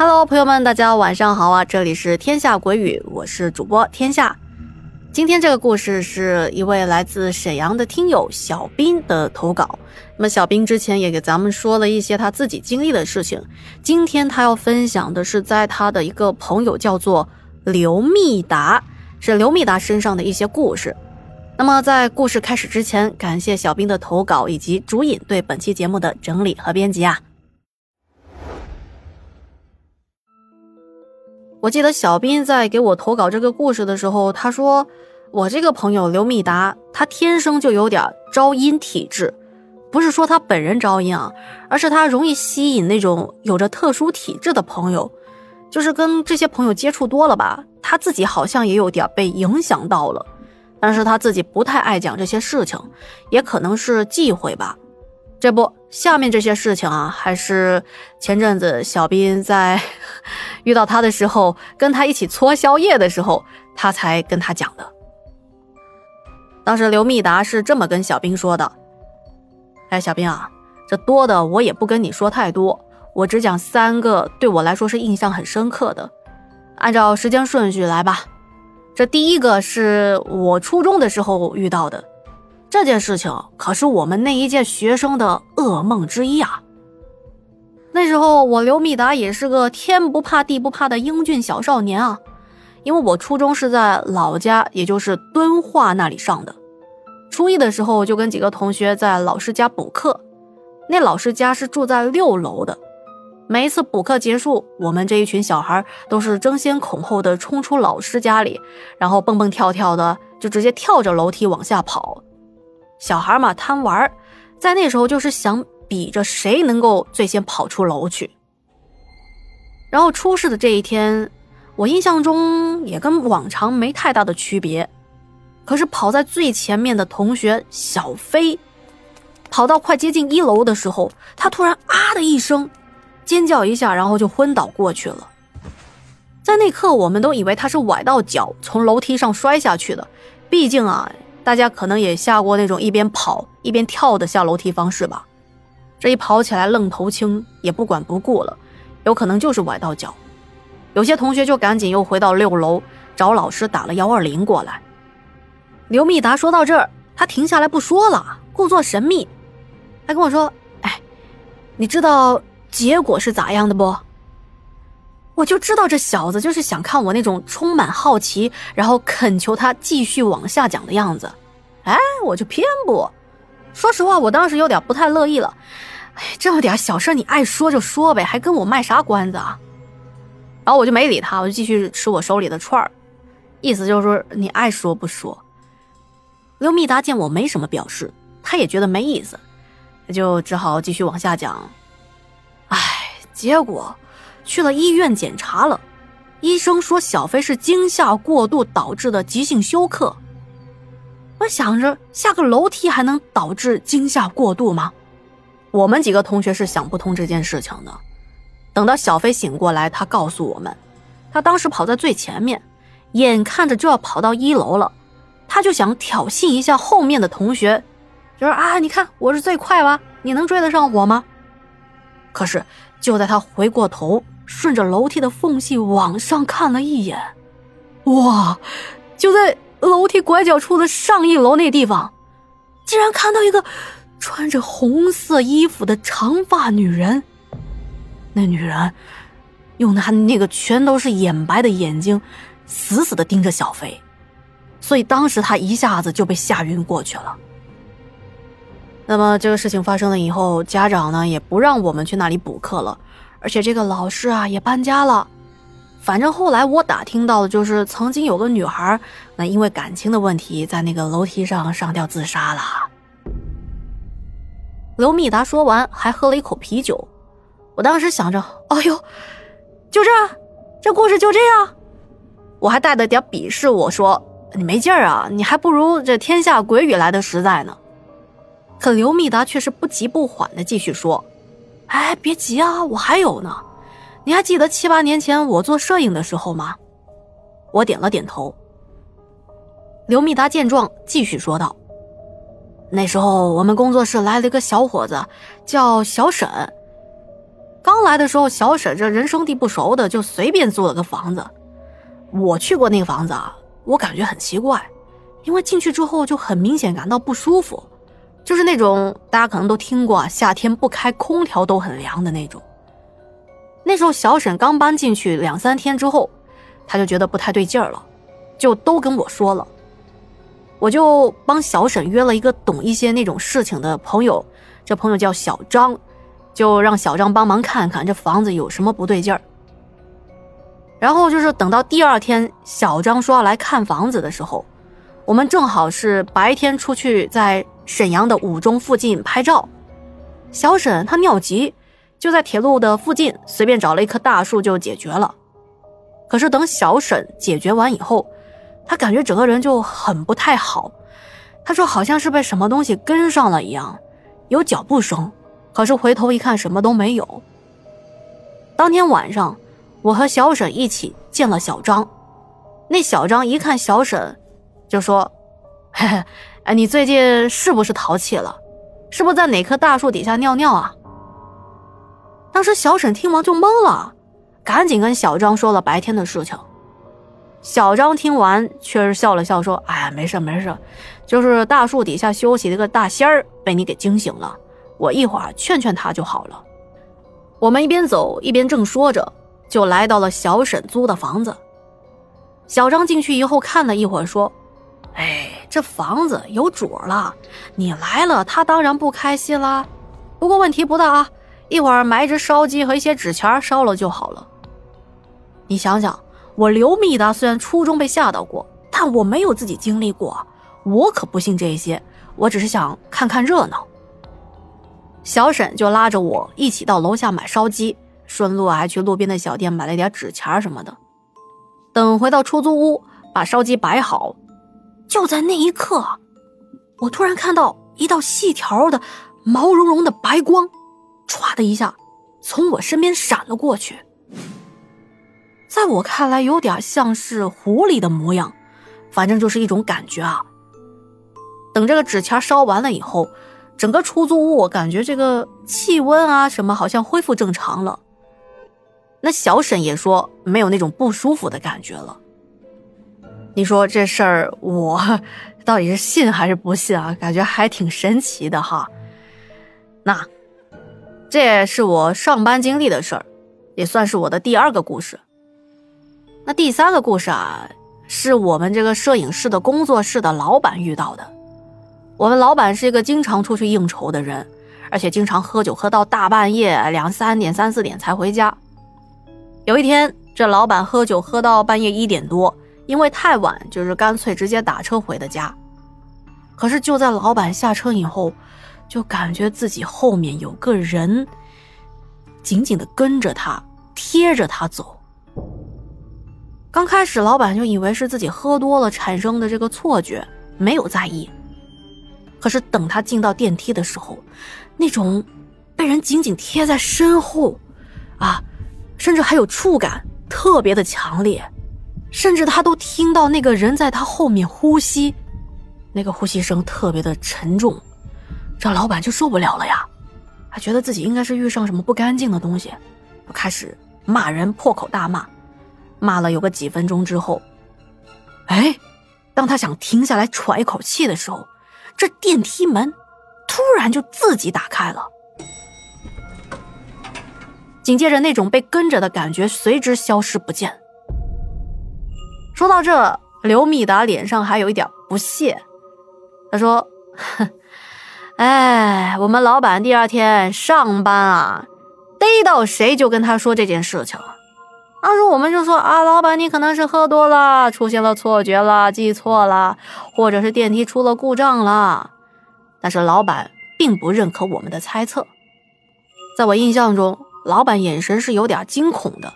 Hello，朋友们，大家晚上好啊！这里是天下鬼语，我是主播天下。今天这个故事是一位来自沈阳的听友小兵的投稿。那么小兵之前也给咱们说了一些他自己经历的事情，今天他要分享的是在他的一个朋友叫做刘密达，是刘密达身上的一些故事。那么在故事开始之前，感谢小兵的投稿以及主引对本期节目的整理和编辑啊。我记得小斌在给我投稿这个故事的时候，他说我这个朋友刘密达，他天生就有点招阴体质，不是说他本人招阴啊，而是他容易吸引那种有着特殊体质的朋友，就是跟这些朋友接触多了吧，他自己好像也有点被影响到了，但是他自己不太爱讲这些事情，也可能是忌讳吧。这不，下面这些事情啊，还是前阵子小斌在遇到他的时候，跟他一起搓宵夜的时候，他才跟他讲的。当时刘密达是这么跟小兵说的：“哎，小兵啊，这多的我也不跟你说太多，我只讲三个对我来说是印象很深刻的，按照时间顺序来吧。这第一个是我初中的时候遇到的。”这件事情可是我们那一届学生的噩梦之一啊！那时候我刘密达也是个天不怕地不怕的英俊小少年啊，因为我初中是在老家，也就是敦化那里上的。初一的时候就跟几个同学在老师家补课，那老师家是住在六楼的。每一次补课结束，我们这一群小孩都是争先恐后的冲出老师家里，然后蹦蹦跳跳的就直接跳着楼梯往下跑。小孩嘛，贪玩，在那时候就是想比着谁能够最先跑出楼去。然后出事的这一天，我印象中也跟往常没太大的区别。可是跑在最前面的同学小飞，跑到快接近一楼的时候，他突然啊的一声尖叫一下，然后就昏倒过去了。在那刻，我们都以为他是崴到脚，从楼梯上摔下去的。毕竟啊。大家可能也下过那种一边跑一边跳的下楼梯方式吧？这一跑起来愣头青，也不管不顾了，有可能就是崴到脚。有些同学就赶紧又回到六楼找老师打了幺二零过来。刘密达说到这儿，他停下来不说了，故作神秘，他跟我说：“哎，你知道结果是咋样的不？”我就知道这小子就是想看我那种充满好奇，然后恳求他继续往下讲的样子。哎，我就偏不。说实话，我当时有点不太乐意了。哎，这么点小事你爱说就说呗，还跟我卖啥关子啊？然后我就没理他，我就继续吃我手里的串儿，意思就是说你爱说不说。刘密达见我没什么表示，他也觉得没意思，就只好继续往下讲。哎，结果。去了医院检查了，医生说小飞是惊吓过度导致的急性休克。想着下个楼梯还能导致惊吓过度吗？我们几个同学是想不通这件事情的。等到小飞醒过来，他告诉我们，他当时跑在最前面，眼看着就要跑到一楼了，他就想挑衅一下后面的同学，就说啊，你看我是最快吧，你能追得上我吗？可是就在他回过头。顺着楼梯的缝隙往上看了一眼，哇！就在楼梯拐角处的上一楼那地方，竟然看到一个穿着红色衣服的长发女人。那女人用她那个全都是眼白的眼睛，死死的盯着小飞，所以当时他一下子就被吓晕过去了。那么这个事情发生了以后，家长呢也不让我们去那里补课了。而且这个老师啊也搬家了，反正后来我打听到的就是，曾经有个女孩，那因为感情的问题，在那个楼梯上上吊自杀了。刘密达说完，还喝了一口啤酒。我当时想着，哎呦，就这，这故事就这样。我还带着点鄙视，我说你没劲儿啊，你还不如这天下鬼语来的实在呢。可刘密达却是不急不缓的继续说。哎，别急啊，我还有呢。你还记得七八年前我做摄影的时候吗？我点了点头。刘密达见状，继续说道：“那时候我们工作室来了一个小伙子，叫小沈。刚来的时候，小沈这人生地不熟的，就随便租了个房子。我去过那个房子啊，我感觉很奇怪，因为进去之后就很明显感到不舒服，就是那种大家可能都听过，夏天不开空调都很凉的那种。那时候小沈刚搬进去两三天之后，他就觉得不太对劲儿了，就都跟我说了。我就帮小沈约了一个懂一些那种事情的朋友，这朋友叫小张，就让小张帮忙看看这房子有什么不对劲儿。然后就是等到第二天，小张说要来看房子的时候，我们正好是白天出去在沈阳的五中附近拍照。小沈他尿急，就在铁路的附近随便找了一棵大树就解决了。可是等小沈解决完以后，他感觉整个人就很不太好，他说好像是被什么东西跟上了一样，有脚步声，可是回头一看什么都没有。当天晚上，我和小沈一起见了小张，那小张一看小沈，就说：“嘿嘿，哎，你最近是不是淘气了？是不是在哪棵大树底下尿尿啊？”当时小沈听完就懵了，赶紧跟小张说了白天的事情。小张听完，却是笑了笑，说：“哎呀，没事没事，就是大树底下休息的个大仙儿被你给惊醒了，我一会儿劝劝他就好了。”我们一边走一边正说着，就来到了小沈租的房子。小张进去以后看了一会儿，说：“哎，这房子有主了，你来了，他当然不开心啦。不过问题不大啊，一会儿埋只烧鸡和一些纸钱烧了就好了。你想想。”我刘密达虽然初中被吓到过，但我没有自己经历过，我可不信这些。我只是想看看热闹。小沈就拉着我一起到楼下买烧鸡，顺路还去路边的小店买了点纸钱什么的。等回到出租屋，把烧鸡摆好，就在那一刻，我突然看到一道细条的毛茸茸的白光，唰的一下从我身边闪了过去。在我看来，有点像是狐狸的模样，反正就是一种感觉啊。等这个纸钱烧完了以后，整个出租屋我感觉这个气温啊什么好像恢复正常了。那小沈也说没有那种不舒服的感觉了。你说这事儿我到底是信还是不信啊？感觉还挺神奇的哈。那这也是我上班经历的事儿，也算是我的第二个故事。那第三个故事啊，是我们这个摄影室的工作室的老板遇到的。我们老板是一个经常出去应酬的人，而且经常喝酒喝到大半夜两三点、三四点才回家。有一天，这老板喝酒喝到半夜一点多，因为太晚，就是干脆直接打车回的家。可是就在老板下车以后，就感觉自己后面有个人紧紧的跟着他，贴着他走。刚开始，老板就以为是自己喝多了产生的这个错觉，没有在意。可是等他进到电梯的时候，那种被人紧紧贴在身后，啊，甚至还有触感，特别的强烈，甚至他都听到那个人在他后面呼吸，那个呼吸声特别的沉重，这老板就受不了了呀，他觉得自己应该是遇上什么不干净的东西，就开始骂人，破口大骂。骂了有个几分钟之后，哎，当他想停下来喘一口气的时候，这电梯门突然就自己打开了，紧接着那种被跟着的感觉随之消失不见。说到这，刘密达脸上还有一点不屑，他说：“哼，哎，我们老板第二天上班啊，逮到谁就跟他说这件事情。”当时我们就说啊，老板，你可能是喝多了，出现了错觉了，记错了，或者是电梯出了故障了。但是老板并不认可我们的猜测。在我印象中，老板眼神是有点惊恐的。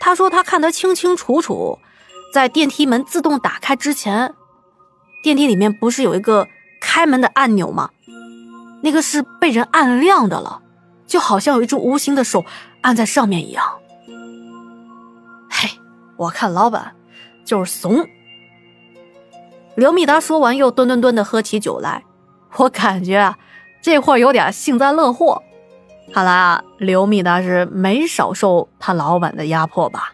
他说他看得清清楚楚，在电梯门自动打开之前，电梯里面不是有一个开门的按钮吗？那个是被人按亮的了，就好像有一只无形的手按在上面一样。嘿我看老板就是怂。刘密达说完，又吨吨吨的喝起酒来。我感觉啊，这会儿有点幸灾乐祸。看来啊，刘密达是没少受他老板的压迫吧。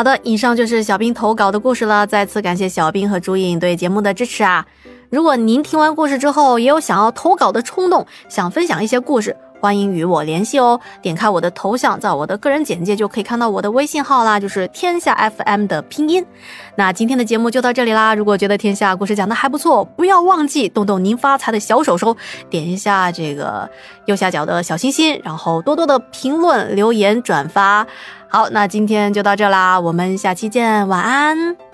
好的，以上就是小兵投稿的故事了。再次感谢小兵和朱颖对节目的支持啊！如果您听完故事之后也有想要投稿的冲动，想分享一些故事。欢迎与我联系哦！点开我的头像，在我的个人简介就可以看到我的微信号啦，就是天下 FM 的拼音。那今天的节目就到这里啦！如果觉得天下故事讲的还不错，不要忘记动动您发财的小手手，点一下这个右下角的小心心，然后多多的评论、留言、转发。好，那今天就到这啦，我们下期见，晚安。